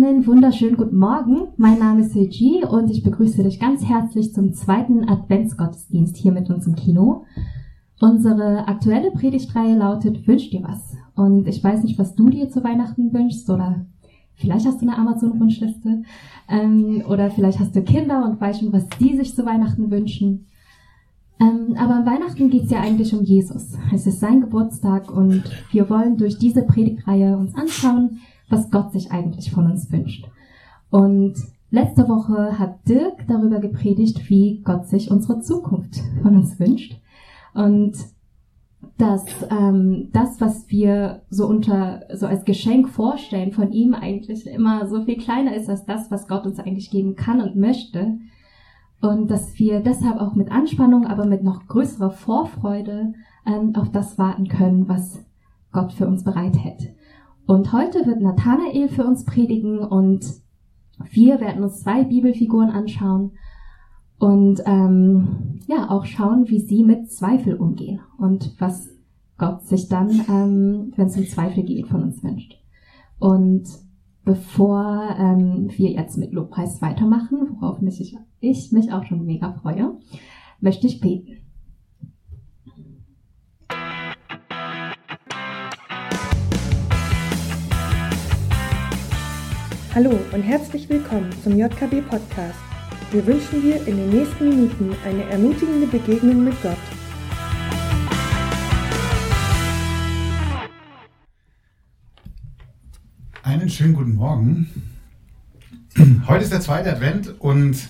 Einen wunderschönen guten Morgen. Mein Name ist Seiji und ich begrüße dich ganz herzlich zum zweiten Adventsgottesdienst hier mit uns im Kino. Unsere aktuelle Predigtreihe lautet Wünsch dir was. Und ich weiß nicht, was du dir zu Weihnachten wünschst oder vielleicht hast du eine Amazon-Wunschliste ähm, oder vielleicht hast du Kinder und weißt schon, was die sich zu Weihnachten wünschen. Ähm, aber an Weihnachten geht es ja eigentlich um Jesus. Es ist sein Geburtstag und wir wollen durch diese Predigtreihe uns anschauen, was Gott sich eigentlich von uns wünscht. Und letzte Woche hat Dirk darüber gepredigt, wie Gott sich unsere Zukunft von uns wünscht. Und dass ähm, das, was wir so unter so als Geschenk vorstellen, von ihm eigentlich immer so viel kleiner ist als das, was Gott uns eigentlich geben kann und möchte. Und dass wir deshalb auch mit Anspannung, aber mit noch größerer Vorfreude ähm, auf das warten können, was Gott für uns bereithält. Und heute wird Nathanael für uns predigen und wir werden uns zwei Bibelfiguren anschauen und ähm, ja auch schauen, wie sie mit Zweifel umgehen und was Gott sich dann, ähm, wenn es um Zweifel geht, von uns wünscht. Und bevor ähm, wir jetzt mit Lobpreis weitermachen, worauf mich ich, ich mich auch schon mega freue, möchte ich beten. Hallo und herzlich willkommen zum JKB Podcast. Wir wünschen dir in den nächsten Minuten eine ermutigende Begegnung mit Gott. Einen schönen guten Morgen. Heute ist der zweite Advent und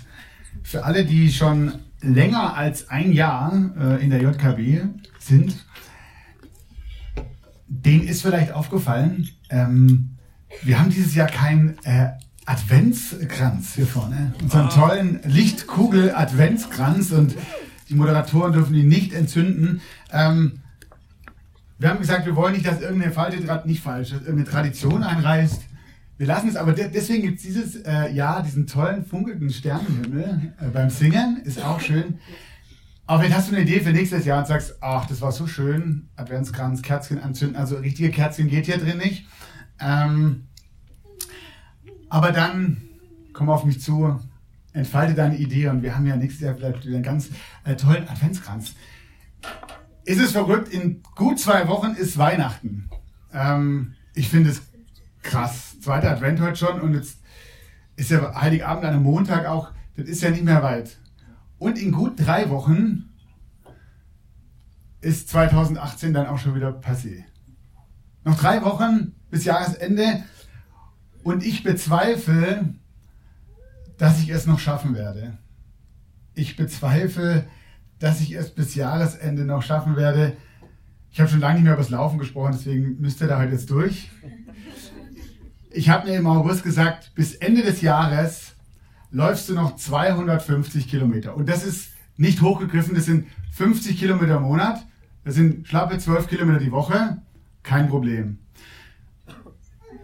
für alle, die schon länger als ein Jahr äh, in der JKB sind, denen ist vielleicht aufgefallen, ähm, wir haben dieses Jahr keinen äh, Adventskranz hier vorne. Unseren ah. tollen Lichtkugel-Adventskranz und die Moderatoren dürfen ihn nicht entzünden. Ähm, wir haben gesagt, wir wollen nicht, dass irgendeine falsche, nicht falsch, dass irgendeine Tradition einreißt. Wir lassen es, aber de deswegen gibt es dieses äh, Jahr diesen tollen funkelnden Sternenhimmel äh, beim Singen. Ist auch schön. Aber vielleicht hast du eine Idee für nächstes Jahr und sagst, ach, das war so schön, Adventskranz, Kerzchen anzünden. Also richtige Kerzchen geht hier drin nicht. Ähm, aber dann komm auf mich zu, entfalte deine Idee und wir haben ja nächstes Jahr vielleicht wieder einen ganz äh, tollen Adventskranz. Ist es verrückt, in gut zwei Wochen ist Weihnachten. Ähm, ich finde es krass. Zweiter Advent heute schon und jetzt ist ja Heiligabend an einem Montag auch, das ist ja nicht mehr weit. Und in gut drei Wochen ist 2018 dann auch schon wieder passé. Noch drei Wochen bis Jahresende und ich bezweifle, dass ich es noch schaffen werde. Ich bezweifle, dass ich es bis Jahresende noch schaffen werde. Ich habe schon lange nicht mehr über das Laufen gesprochen, deswegen müsst ihr da heute jetzt durch. Ich habe mir im August gesagt, bis Ende des Jahres läufst du noch 250 Kilometer. Und das ist nicht hochgegriffen, das sind 50 Kilometer im Monat. Das sind schlappe 12 Kilometer die Woche. Kein Problem.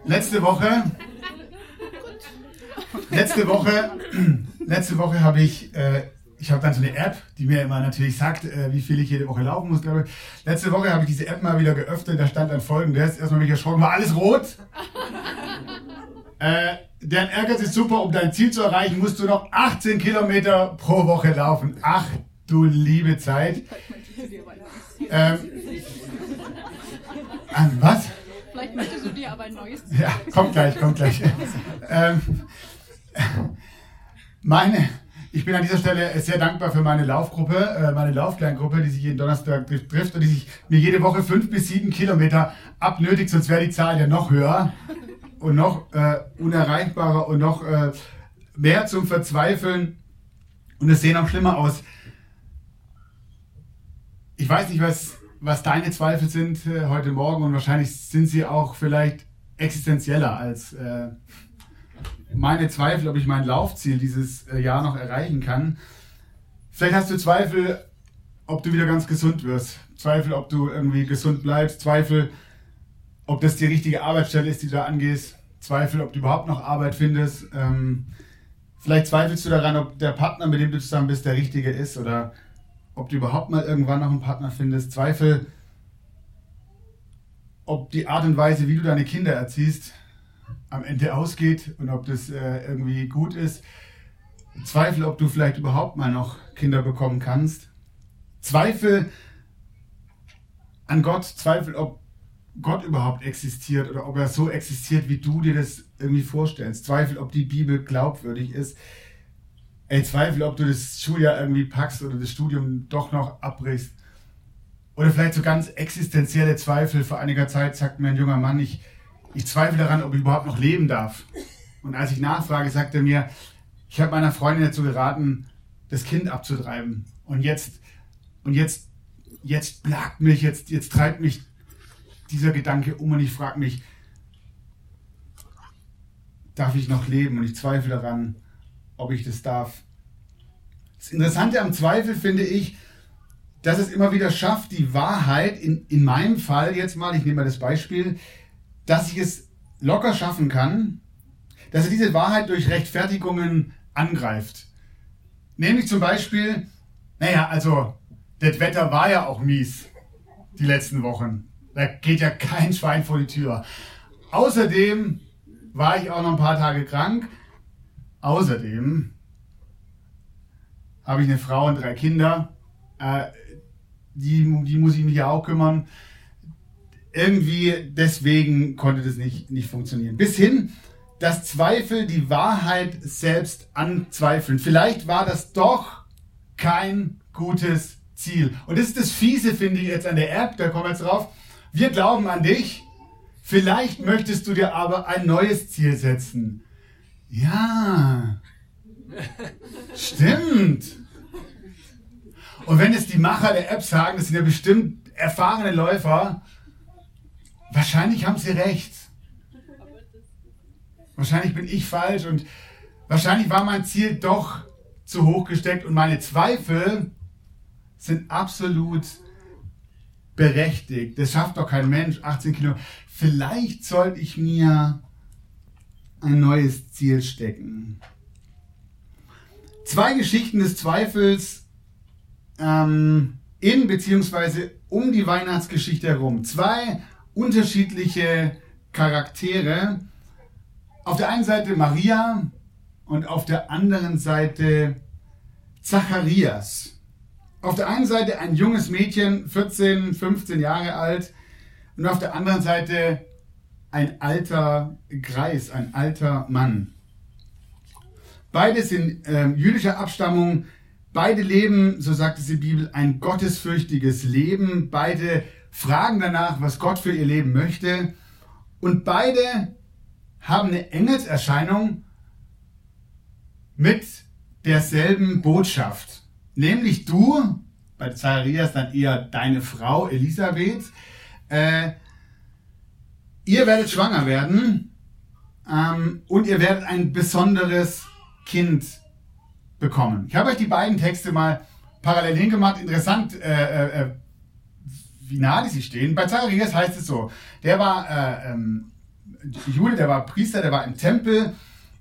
Letzte Woche, letzte Woche, letzte Woche habe ich, äh, ich habe dann so eine App, die mir immer natürlich sagt, äh, wie viel ich jede Woche laufen muss, glaube ich. Letzte Woche habe ich diese App mal wieder geöffnet, da stand dann folgendes, erstmal mich erschrocken, war alles rot. Äh, dein Ehrgeiz ist super, um dein Ziel zu erreichen, musst du noch 18 Kilometer pro Woche laufen. Ach du liebe Zeit. Ähm, was? Vielleicht möchtest du dir aber ein neues. Ja, kommt gleich, kommt gleich. ähm, meine, ich bin an dieser Stelle sehr dankbar für meine Laufgruppe, äh, meine Laufkleingruppe, die sich jeden Donnerstag trifft und die sich mir jede Woche fünf bis sieben Kilometer abnötigt, sonst wäre die Zahl ja noch höher und noch äh, unerreichbarer und noch äh, mehr zum Verzweifeln. Und es sehen auch schlimmer aus. Ich weiß nicht, was was deine Zweifel sind äh, heute Morgen und wahrscheinlich sind sie auch vielleicht existenzieller als äh, meine Zweifel, ob ich mein Laufziel dieses äh, Jahr noch erreichen kann. Vielleicht hast du Zweifel, ob du wieder ganz gesund wirst. Zweifel, ob du irgendwie gesund bleibst. Zweifel, ob das die richtige Arbeitsstelle ist, die du da angehst. Zweifel, ob du überhaupt noch Arbeit findest. Ähm, vielleicht zweifelst du daran, ob der Partner, mit dem du zusammen bist, der richtige ist oder ob du überhaupt mal irgendwann noch einen Partner findest. Zweifel, ob die Art und Weise, wie du deine Kinder erziehst, am Ende ausgeht und ob das äh, irgendwie gut ist. Zweifel, ob du vielleicht überhaupt mal noch Kinder bekommen kannst. Zweifel an Gott, Zweifel, ob Gott überhaupt existiert oder ob er so existiert, wie du dir das irgendwie vorstellst. Zweifel, ob die Bibel glaubwürdig ist. Ey, Zweifel, ob du das Schuljahr irgendwie packst oder das Studium doch noch abbrichst. Oder vielleicht so ganz existenzielle Zweifel. Vor einiger Zeit sagt mir ein junger Mann, ich, ich zweifle daran, ob ich überhaupt noch leben darf. Und als ich nachfrage, sagt er mir, ich habe meiner Freundin dazu geraten, das Kind abzutreiben. Und jetzt, und jetzt, jetzt plagt mich, jetzt, jetzt treibt mich dieser Gedanke um und ich frage mich, darf ich noch leben? Und ich zweifle daran, ob ich das darf. Das Interessante am Zweifel finde ich, dass es immer wieder schafft, die Wahrheit, in, in meinem Fall jetzt mal, ich nehme mal das Beispiel, dass ich es locker schaffen kann, dass er diese Wahrheit durch Rechtfertigungen angreift. Nämlich zum Beispiel, naja, also, das Wetter war ja auch mies, die letzten Wochen. Da geht ja kein Schwein vor die Tür. Außerdem war ich auch noch ein paar Tage krank. Außerdem habe ich eine Frau und drei Kinder. Äh, die, die muss ich mich ja auch kümmern. Irgendwie deswegen konnte das nicht, nicht funktionieren. Bis hin, dass Zweifel die Wahrheit selbst anzweifeln. Vielleicht war das doch kein gutes Ziel. Und das ist das Fiese, finde ich, jetzt an der App, da kommen wir jetzt drauf. Wir glauben an dich. Vielleicht möchtest du dir aber ein neues Ziel setzen. Ja. Stimmt. Und wenn es die Macher der App sagen, das sind ja bestimmt erfahrene Läufer, wahrscheinlich haben sie recht. Wahrscheinlich bin ich falsch und wahrscheinlich war mein Ziel doch zu hoch gesteckt und meine Zweifel sind absolut berechtigt. Das schafft doch kein Mensch, 18 Kilo. Vielleicht sollte ich mir ein neues Ziel stecken. Zwei Geschichten des Zweifels ähm, in bzw. um die Weihnachtsgeschichte herum. Zwei unterschiedliche Charaktere. Auf der einen Seite Maria und auf der anderen Seite Zacharias. Auf der einen Seite ein junges Mädchen, 14, 15 Jahre alt, und auf der anderen Seite ein alter Greis, ein alter Mann. Beide sind äh, jüdischer Abstammung, beide leben, so sagt es die Bibel, ein gottesfürchtiges Leben, beide fragen danach, was Gott für ihr Leben möchte, und beide haben eine Engelserscheinung mit derselben Botschaft. Nämlich du, bei Zacharias dann eher deine Frau Elisabeth, äh, ihr werdet schwanger werden ähm, und ihr werdet ein besonderes Kind bekommen. Ich habe euch die beiden Texte mal parallel hingemacht. Interessant, äh, äh, äh wie nah die sich stehen. Bei Zacharias heißt es so, der war äh, ähm, Jude, der war Priester, der war im Tempel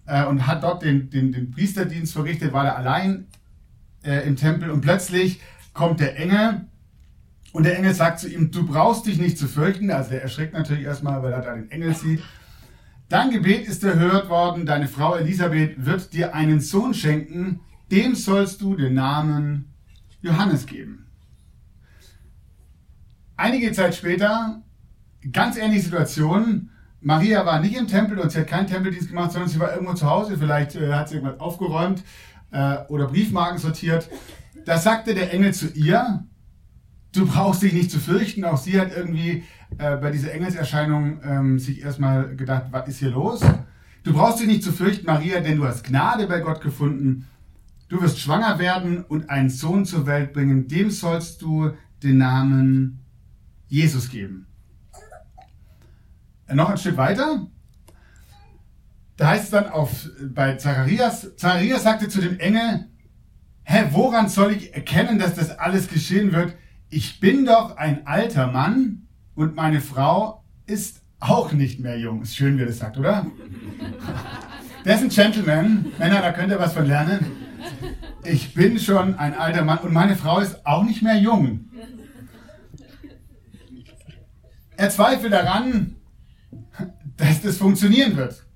äh, und hat dort den, den, den Priesterdienst verrichtet, war er allein äh, im Tempel und plötzlich kommt der Engel und der Engel sagt zu ihm, du brauchst dich nicht zu fürchten. Also der erschreckt natürlich erstmal, weil er da den Engel sieht. Dein Gebet ist erhört worden, deine Frau Elisabeth wird dir einen Sohn schenken, dem sollst du den Namen Johannes geben. Einige Zeit später, ganz ähnliche Situation, Maria war nicht im Tempel und sie hat keinen Tempeldienst gemacht, sondern sie war irgendwo zu Hause, vielleicht äh, hat sie irgendwas aufgeräumt äh, oder Briefmarken sortiert. Da sagte der Engel zu ihr, du brauchst dich nicht zu fürchten. Auch sie hat irgendwie äh, bei dieser Engelserscheinung ähm, sich erstmal gedacht, was ist hier los? Du brauchst dich nicht zu fürchten, Maria, denn du hast Gnade bei Gott gefunden. Du wirst schwanger werden und einen Sohn zur Welt bringen. Dem sollst du den Namen Jesus geben. Noch ein Stück weiter. Da heißt es dann auf, bei Zacharias, Zacharias sagte zu dem Engel, hä, woran soll ich erkennen, dass das alles geschehen wird? Ich bin doch ein alter Mann und meine Frau ist auch nicht mehr jung. Ist schön, wie er das sagt, oder? Der ist ein Gentleman. Männer, da könnt ihr was von lernen. Ich bin schon ein alter Mann und meine Frau ist auch nicht mehr jung. Er zweifelt daran, dass das funktionieren wird.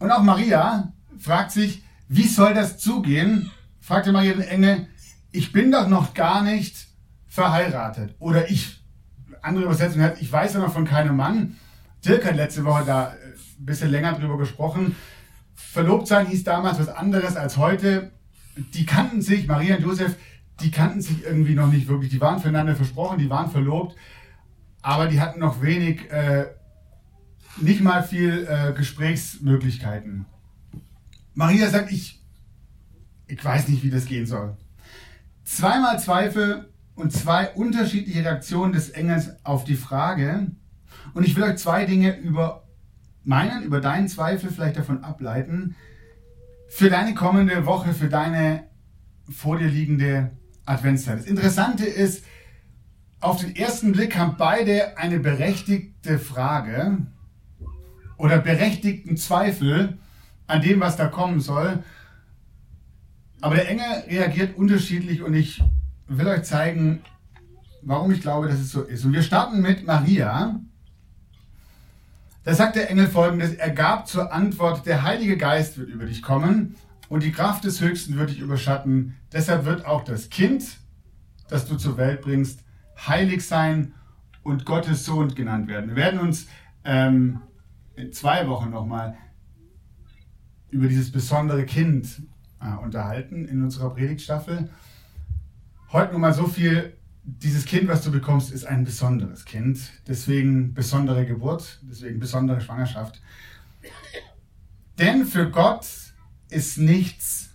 Und auch Maria fragt sich, wie soll das zugehen? Fragte Maria den Engel, ich bin doch noch gar nicht verheiratet. Oder ich, andere Übersetzung hat, ich weiß ja noch von keinem Mann. Dirk hat letzte Woche da ein bisschen länger drüber gesprochen. Verlobt sein hieß damals was anderes als heute. Die kannten sich, Maria und Josef, die kannten sich irgendwie noch nicht wirklich. Die waren füreinander versprochen, die waren verlobt, aber die hatten noch wenig, äh, nicht mal viel äh, Gesprächsmöglichkeiten. Maria sagt, ich, ich weiß nicht, wie das gehen soll. Zweimal Zweifel und zwei unterschiedliche Reaktionen des Engels auf die Frage. Und ich will euch zwei Dinge über meinen, über deinen Zweifel vielleicht davon ableiten. Für deine kommende Woche, für deine vor dir liegende Adventszeit. Das Interessante ist, auf den ersten Blick haben beide eine berechtigte Frage oder berechtigten Zweifel an dem, was da kommen soll. Aber der Engel reagiert unterschiedlich und ich will euch zeigen, warum ich glaube, dass es so ist. Und wir starten mit Maria. Da sagt der Engel folgendes, er gab zur Antwort, der Heilige Geist wird über dich kommen und die Kraft des Höchsten wird dich überschatten. Deshalb wird auch das Kind, das du zur Welt bringst, heilig sein und Gottes Sohn genannt werden. Wir werden uns ähm, in zwei Wochen nochmal über dieses besondere Kind äh, unterhalten in unserer Predigtstaffel. Heute nur mal so viel. Dieses Kind, was du bekommst, ist ein besonderes Kind. Deswegen besondere Geburt, deswegen besondere Schwangerschaft. Denn für Gott ist nichts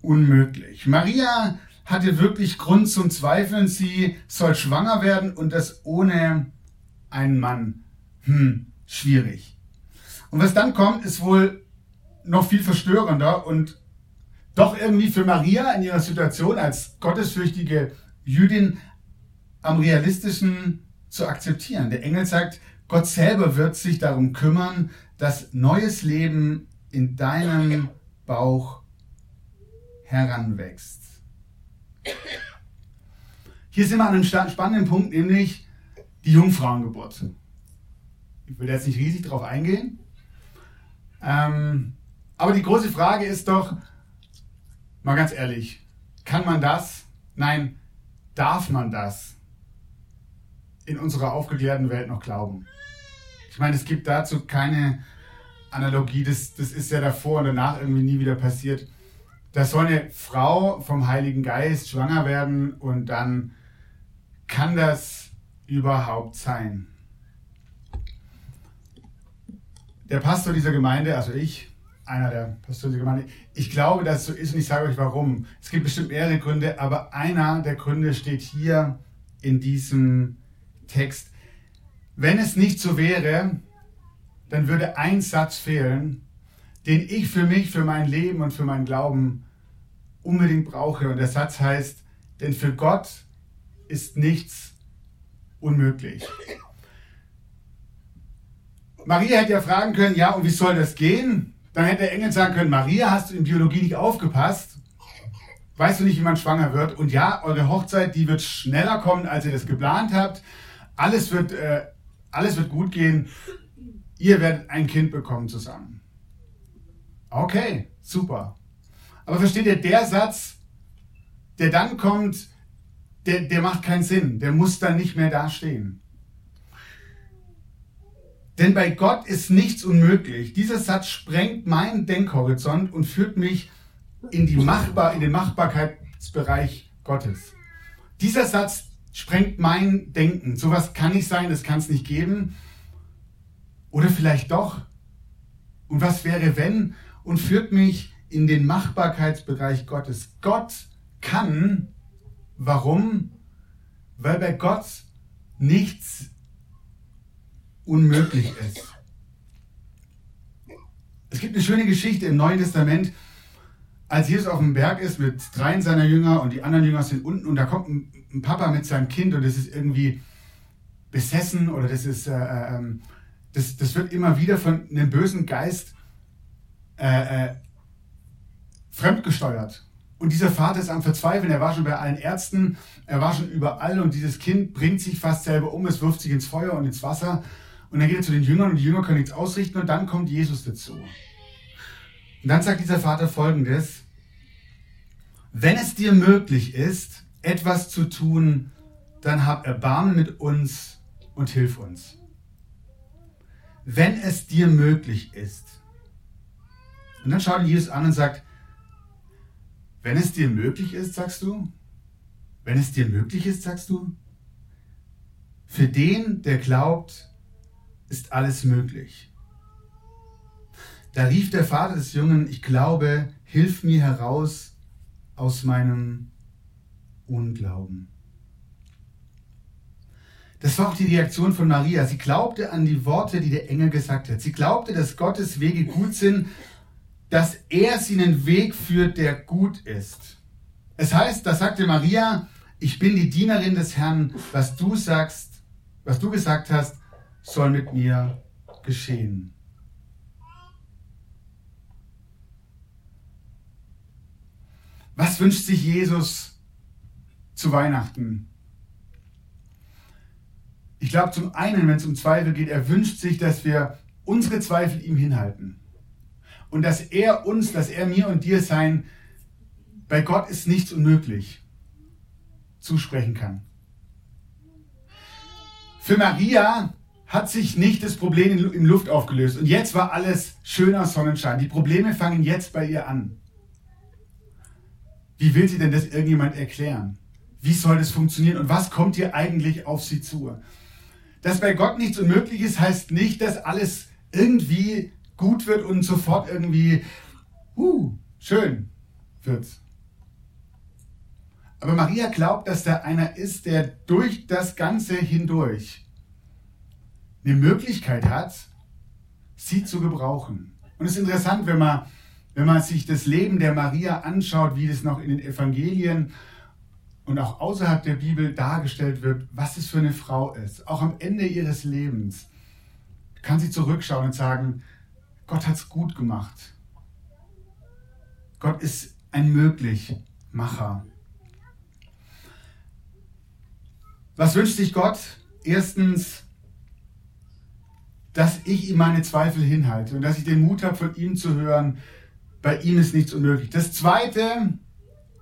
unmöglich. Maria hatte wirklich Grund zum Zweifeln. Sie soll schwanger werden und das ohne einen Mann. Hm, schwierig. Und was dann kommt, ist wohl noch viel verstörender und doch irgendwie für Maria in ihrer Situation als gottesfürchtige Jüdin am realistischen zu akzeptieren. Der Engel sagt, Gott selber wird sich darum kümmern, dass neues Leben in deinem Bauch heranwächst. Hier sind wir an einem spannenden Punkt, nämlich die Jungfrauengeburt. Ich will jetzt nicht riesig darauf eingehen. Ähm, aber die große Frage ist doch, mal ganz ehrlich, kann man das? Nein, darf man das in unserer aufgeklärten Welt noch glauben? Ich meine, es gibt dazu keine Analogie, das, das ist ja davor und danach irgendwie nie wieder passiert. Da soll eine Frau vom Heiligen Geist schwanger werden und dann kann das überhaupt sein. Der Pastor dieser Gemeinde, also ich, einer der Pastoren dieser Gemeinde, ich glaube, dass so ist und ich sage euch warum. Es gibt bestimmt mehrere Gründe, aber einer der Gründe steht hier in diesem Text. Wenn es nicht so wäre, dann würde ein Satz fehlen, den ich für mich, für mein Leben und für meinen Glauben unbedingt brauche. Und der Satz heißt, denn für Gott ist nichts unmöglich. Maria hätte ja fragen können, ja, und wie soll das gehen? Dann hätte der Engel sagen können, Maria, hast du in Biologie nicht aufgepasst? Weißt du nicht, wie man schwanger wird? Und ja, eure Hochzeit, die wird schneller kommen, als ihr das geplant habt. Alles wird, äh, alles wird gut gehen ihr werdet ein Kind bekommen zusammen. Okay, super. Aber versteht ihr, der Satz, der dann kommt, der, der macht keinen Sinn. Der muss dann nicht mehr dastehen. Denn bei Gott ist nichts unmöglich. Dieser Satz sprengt meinen Denkhorizont und führt mich in, die Machbar, in den Machbarkeitsbereich Gottes. Dieser Satz sprengt mein Denken. Sowas kann nicht sein, das kann es nicht geben. Oder vielleicht doch. Und was wäre, wenn? Und führt mich in den Machbarkeitsbereich Gottes. Gott kann. Warum? Weil bei Gott nichts unmöglich ist. Es gibt eine schöne Geschichte im Neuen Testament, als Jesus auf dem Berg ist mit dreien seiner Jünger und die anderen Jünger sind unten und da kommt ein, Papa mit seinem Kind und das ist irgendwie besessen oder das ist äh, äh ähm, das, das wird immer wieder von einem bösen Geist äh, äh, fremdgesteuert. Und dieser Vater ist am Verzweifeln. Er war schon bei allen Ärzten, er war schon überall und dieses Kind bringt sich fast selber um, es wirft sich ins Feuer und ins Wasser. Und dann geht er zu den Jüngern und die Jünger können nichts ausrichten und dann kommt Jesus dazu. Und dann sagt dieser Vater folgendes, wenn es dir möglich ist, etwas zu tun, dann hab Erbarmen mit uns und hilf uns. Wenn es dir möglich ist. Und dann schaut Jesus an und sagt, wenn es dir möglich ist, sagst du? Wenn es dir möglich ist, sagst du? Für den, der glaubt, ist alles möglich. Da rief der Vater des Jungen, ich glaube, hilf mir heraus aus meinem Unglauben. Das war auch die Reaktion von Maria. Sie glaubte an die Worte, die der Engel gesagt hat. Sie glaubte, dass Gottes Wege gut sind, dass er sie einen Weg führt, der gut ist. Es heißt, da sagte Maria, ich bin die Dienerin des Herrn, was du sagst, was du gesagt hast, soll mit mir geschehen. Was wünscht sich Jesus zu Weihnachten? Ich glaube zum einen, wenn es um Zweifel geht, er wünscht sich, dass wir unsere Zweifel ihm hinhalten. Und dass er uns, dass er mir und dir sein, bei Gott ist nichts unmöglich, zusprechen kann. Für Maria hat sich nicht das Problem in Luft aufgelöst und jetzt war alles schöner Sonnenschein. Die Probleme fangen jetzt bei ihr an. Wie will sie denn das irgendjemand erklären? Wie soll das funktionieren und was kommt hier eigentlich auf sie zu? Dass bei Gott nichts unmöglich ist, heißt nicht, dass alles irgendwie gut wird und sofort irgendwie, uh, schön wird. Aber Maria glaubt, dass da einer ist, der durch das Ganze hindurch eine Möglichkeit hat, sie zu gebrauchen. Und es ist interessant, wenn man, wenn man sich das Leben der Maria anschaut, wie das noch in den Evangelien und auch außerhalb der Bibel dargestellt wird, was es für eine Frau ist. Auch am Ende ihres Lebens kann sie zurückschauen und sagen, Gott hat es gut gemacht. Gott ist ein Möglichmacher. Was wünscht sich Gott? Erstens, dass ich ihm meine Zweifel hinhalte und dass ich den Mut habe, von ihm zu hören, bei ihm ist nichts unmöglich. Das zweite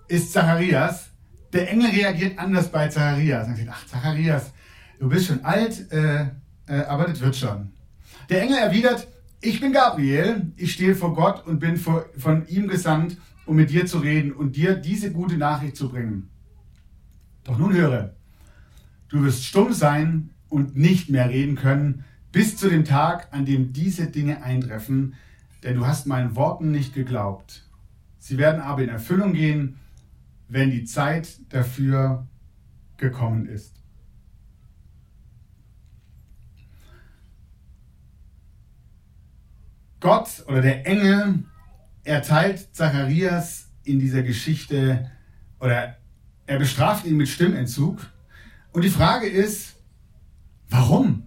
ist Zacharias der Engel reagiert anders bei Zacharias. Er sagt, ach Zacharias, du bist schon alt, äh, äh, aber das wird schon. Der Engel erwidert, ich bin Gabriel, ich stehe vor Gott und bin vor, von ihm gesandt, um mit dir zu reden und dir diese gute Nachricht zu bringen. Doch nun höre, du wirst stumm sein und nicht mehr reden können, bis zu dem Tag, an dem diese Dinge eintreffen, denn du hast meinen Worten nicht geglaubt. Sie werden aber in Erfüllung gehen, wenn die Zeit dafür gekommen ist. Gott oder der Engel erteilt Zacharias in dieser Geschichte oder er bestraft ihn mit Stimmentzug. Und die Frage ist, warum?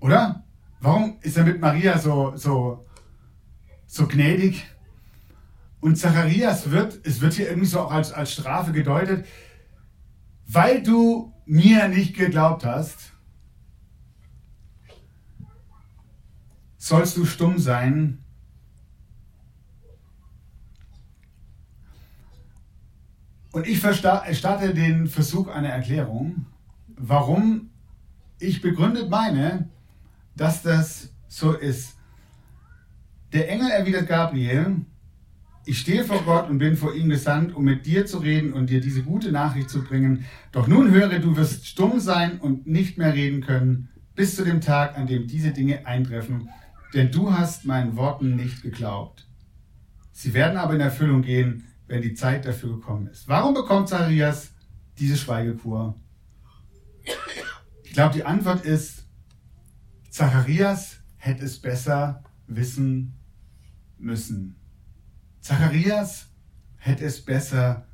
Oder? Warum ist er mit Maria so, so, so gnädig? Und Zacharias wird, es wird hier irgendwie so auch als, als Strafe gedeutet, weil du mir nicht geglaubt hast, sollst du stumm sein. Und ich starte den Versuch einer Erklärung, warum ich begründet meine, dass das so ist. Der Engel erwidert Gabriel, ich stehe vor Gott und bin vor ihm gesandt, um mit dir zu reden und dir diese gute Nachricht zu bringen. Doch nun höre, du wirst stumm sein und nicht mehr reden können, bis zu dem Tag, an dem diese Dinge eintreffen, denn du hast meinen Worten nicht geglaubt. Sie werden aber in Erfüllung gehen, wenn die Zeit dafür gekommen ist. Warum bekommt Zacharias diese Schweigekur? Ich glaube, die Antwort ist, Zacharias hätte es besser wissen müssen. Zacharias hätte es besser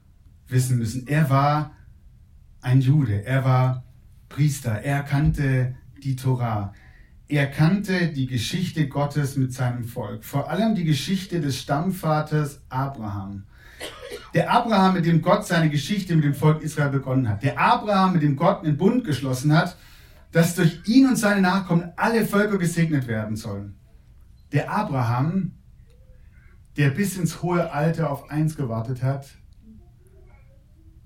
wissen müssen. Er war ein Jude, er war Priester, er kannte die Torah. Er kannte die Geschichte Gottes mit seinem Volk, vor allem die Geschichte des Stammvaters Abraham. Der Abraham, mit dem Gott seine Geschichte mit dem Volk Israel begonnen hat. Der Abraham, mit dem Gott einen Bund geschlossen hat, dass durch ihn und seine Nachkommen alle Völker gesegnet werden sollen. Der Abraham, der bis ins hohe Alter auf eins gewartet hat,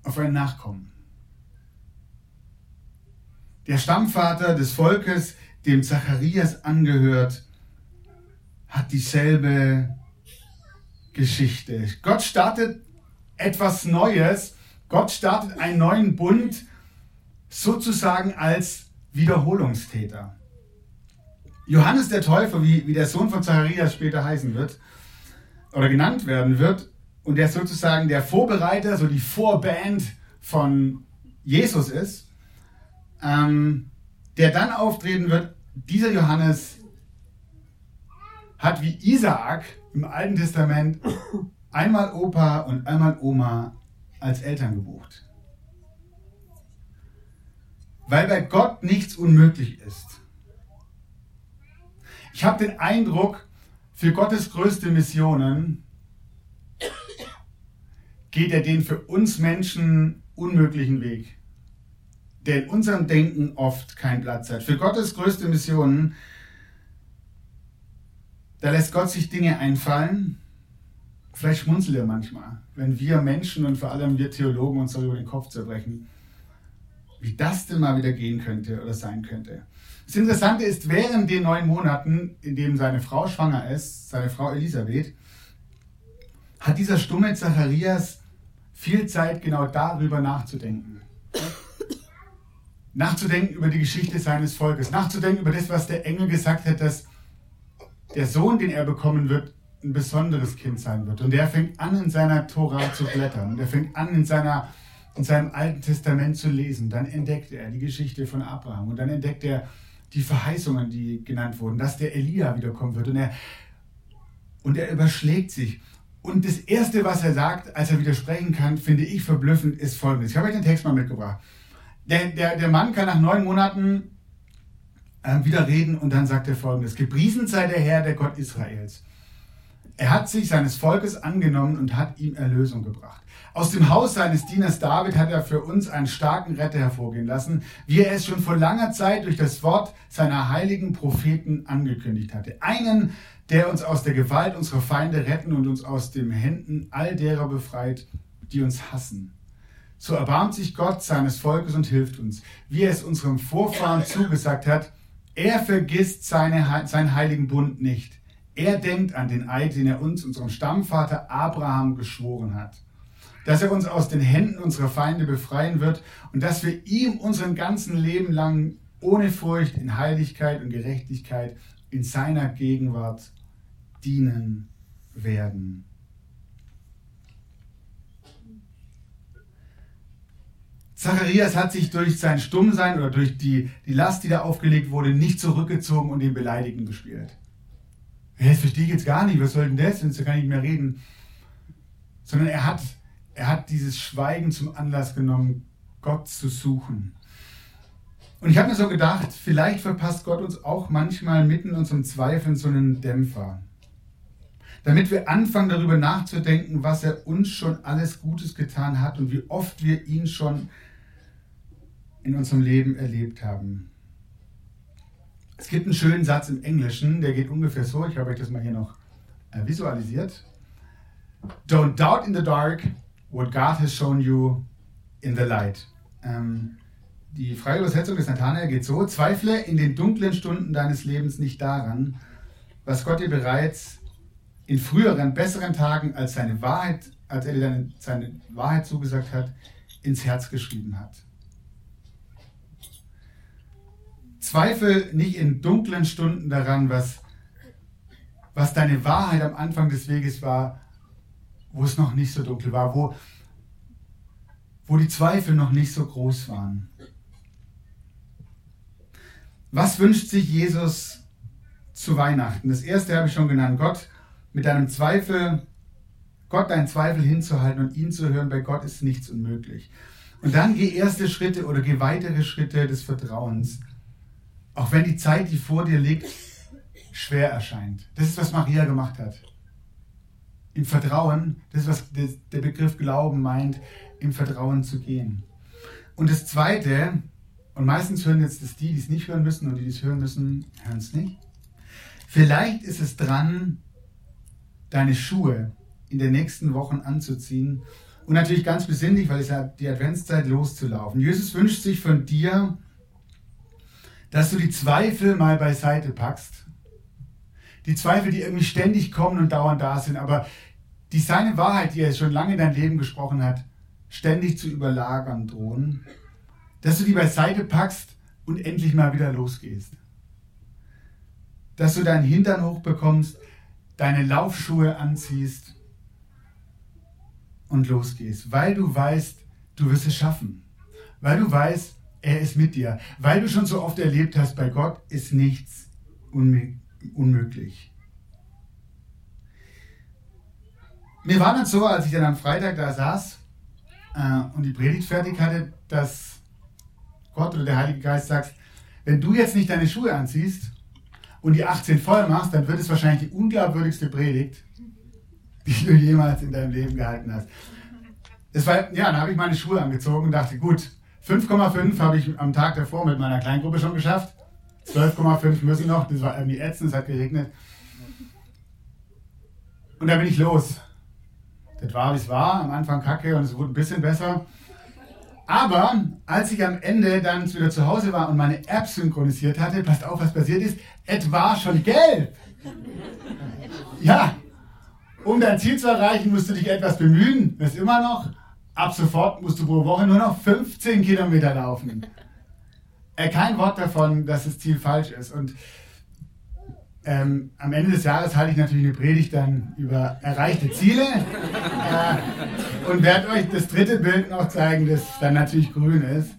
auf ein Nachkommen. Der Stammvater des Volkes, dem Zacharias angehört, hat dieselbe Geschichte. Gott startet etwas Neues. Gott startet einen neuen Bund sozusagen als Wiederholungstäter. Johannes der Täufer, wie, wie der Sohn von Zacharias später heißen wird, oder genannt werden wird, und der sozusagen der Vorbereiter, so die Vorband von Jesus ist, ähm, der dann auftreten wird, dieser Johannes hat wie Isaak im Alten Testament einmal Opa und einmal Oma als Eltern gebucht. Weil bei Gott nichts unmöglich ist. Ich habe den Eindruck, für Gottes größte Missionen geht er den für uns Menschen unmöglichen Weg, der in unserem Denken oft keinen Platz hat. Für Gottes größte Missionen da lässt Gott sich Dinge einfallen. Vielleicht schmunzelt er manchmal, wenn wir Menschen und vor allem wir Theologen uns darüber den Kopf zerbrechen, wie das denn mal wieder gehen könnte oder sein könnte. Das Interessante ist, während den neun Monaten, in dem seine Frau schwanger ist, seine Frau Elisabeth, hat dieser stumme Zacharias viel Zeit genau darüber nachzudenken. nachzudenken über die Geschichte seines Volkes, nachzudenken über das, was der Engel gesagt hat, dass der Sohn, den er bekommen wird, ein besonderes Kind sein wird. Und der fängt an, in seiner Tora zu blättern. Und er fängt an, in, seiner, in seinem Alten Testament zu lesen. Dann entdeckt er die Geschichte von Abraham. Und dann entdeckt er die Verheißungen, die genannt wurden, dass der Elia wiederkommen wird. Und er, und er überschlägt sich. Und das Erste, was er sagt, als er widersprechen kann, finde ich verblüffend, ist folgendes. Ich habe euch den Text mal mitgebracht. Der, der, der Mann kann nach neun Monaten äh, wieder reden und dann sagt er folgendes, gepriesen sei der Herr, der Gott Israels. Er hat sich seines Volkes angenommen und hat ihm Erlösung gebracht. Aus dem Haus seines Dieners David hat er für uns einen starken Retter hervorgehen lassen, wie er es schon vor langer Zeit durch das Wort seiner heiligen Propheten angekündigt hatte. Einen, der uns aus der Gewalt unserer Feinde retten und uns aus den Händen all derer befreit, die uns hassen. So erbarmt sich Gott seines Volkes und hilft uns, wie er es unserem Vorfahren zugesagt hat, er vergisst seine, seinen heiligen Bund nicht. Er denkt an den Eid, den er uns, unserem Stammvater Abraham, geschworen hat. Dass er uns aus den Händen unserer Feinde befreien wird und dass wir ihm unseren ganzen Leben lang ohne Furcht in Heiligkeit und Gerechtigkeit in seiner Gegenwart dienen werden. Zacharias hat sich durch sein Stummsein oder durch die, die Last, die da aufgelegt wurde, nicht zurückgezogen und den Beleidigten gespielt. Das verstehe ich jetzt gar nicht, was soll denn das? Jetzt kann ich nicht mehr reden. Sondern er hat, er hat dieses Schweigen zum Anlass genommen, Gott zu suchen. Und ich habe mir so gedacht, vielleicht verpasst Gott uns auch manchmal mitten in unserem Zweifeln so einen Dämpfer. Damit wir anfangen darüber nachzudenken, was er uns schon alles Gutes getan hat und wie oft wir ihn schon in unserem Leben erlebt haben. Es gibt einen schönen Satz im Englischen, der geht ungefähr so, ich habe euch das mal hier noch äh, visualisiert. Don't doubt in the dark what God has shown you in the light. Ähm, die freie Übersetzung des Nathanael geht so: Zweifle in den dunklen Stunden deines Lebens nicht daran, was Gott dir bereits in früheren, besseren Tagen als seine Wahrheit, als er dir seine Wahrheit zugesagt hat, ins Herz geschrieben hat. Zweifel nicht in dunklen Stunden daran, was, was deine Wahrheit am Anfang des Weges war, wo es noch nicht so dunkel war, wo, wo die Zweifel noch nicht so groß waren. Was wünscht sich Jesus zu Weihnachten? Das erste habe ich schon genannt. Gott mit deinem Zweifel, Gott deinen Zweifel hinzuhalten und ihn zu hören, bei Gott ist nichts unmöglich. Und dann geh erste Schritte oder geh weitere Schritte des Vertrauens. Auch wenn die Zeit, die vor dir liegt, schwer erscheint. Das ist, was Maria gemacht hat. Im Vertrauen, das ist, was der Begriff Glauben meint, im Vertrauen zu gehen. Und das Zweite, Und meistens hören jetzt das die, die es nicht hören müssen und die, die es hören müssen, hören es nicht. Vielleicht ist es dran, deine Schuhe in den nächsten Wochen anzuziehen und natürlich ganz besinnlich, weil es ja die Adventszeit loszulaufen. Jesus wünscht sich von dir, dass du die Zweifel mal beiseite packst. Die Zweifel, die irgendwie ständig kommen und dauernd da sind, aber die seine Wahrheit, die er schon lange in dein Leben gesprochen hat, ständig zu überlagern drohen, dass du die beiseite packst und endlich mal wieder losgehst. Dass du deinen Hintern hochbekommst, deine Laufschuhe anziehst und losgehst, weil du weißt, du wirst es schaffen. Weil du weißt, er ist mit dir. Weil du schon so oft erlebt hast, bei Gott ist nichts unmöglich. Mir war dann so, als ich dann am Freitag da saß äh, und die Predigt fertig hatte, dass Gott oder der Heilige Geist sagt, wenn du jetzt nicht deine Schuhe anziehst und die 18 voll machst, dann wird es wahrscheinlich die unglaubwürdigste Predigt, die du jemals in deinem Leben gehalten hast. Es war, ja, dann habe ich meine Schuhe angezogen und dachte, gut, 5,5 habe ich am Tag davor mit meiner Kleingruppe schon geschafft. 12,5 müssen noch, das war irgendwie ätzend, es hat geregnet. Und dann bin ich los. Das war, wie es war, am Anfang kacke und es wurde ein bisschen besser. Aber als ich am Ende dann wieder zu Hause war und meine App synchronisiert hatte, passt auf, was passiert ist, es war schon gelb. Ja, um dein Ziel zu erreichen, musst du dich etwas bemühen. Das ist immer noch. Ab sofort musst du pro Woche nur noch 15 Kilometer laufen. Äh, kein Wort davon, dass das Ziel falsch ist. Und ähm, am Ende des Jahres halte ich natürlich eine Predigt dann über erreichte Ziele äh, und werde euch das dritte Bild noch zeigen, das dann natürlich grün ist.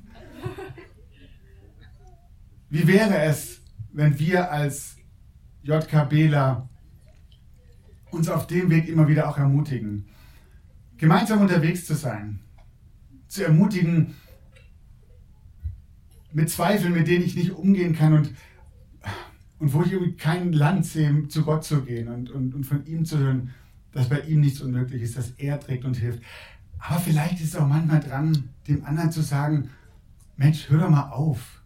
Wie wäre es, wenn wir als JKBler uns auf dem Weg immer wieder auch ermutigen, gemeinsam unterwegs zu sein, zu ermutigen, mit Zweifeln, mit denen ich nicht umgehen kann und, und wo ich irgendwie kein Land sehe, zu Gott zu gehen und, und, und von ihm zu hören, dass bei ihm nichts unmöglich ist, dass er trägt und hilft. Aber vielleicht ist es auch manchmal dran, dem anderen zu sagen, Mensch, hör doch mal auf.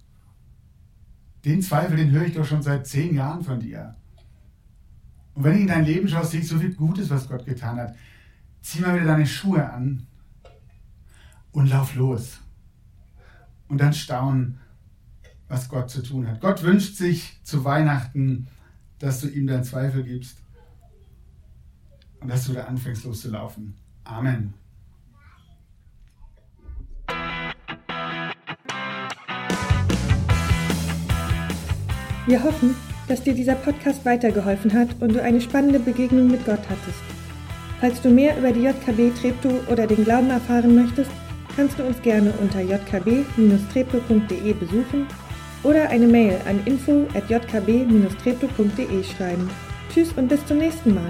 Den Zweifel, den höre ich doch schon seit zehn Jahren von dir. Und wenn du in dein Leben schaust, siehst du so viel Gutes, was Gott getan hat. Zieh mal wieder deine Schuhe an und lauf los. Und dann staunen, was Gott zu tun hat. Gott wünscht sich zu Weihnachten, dass du ihm deinen Zweifel gibst und dass du da anfängst loszulaufen. Amen. Wir hoffen, dass dir dieser Podcast weitergeholfen hat und du eine spannende Begegnung mit Gott hattest. Falls du mehr über die JKB Treptow oder den Glauben erfahren möchtest, kannst du uns gerne unter jkb-treptow.de besuchen oder eine Mail an info at jkb-treptow.de schreiben. Tschüss und bis zum nächsten Mal.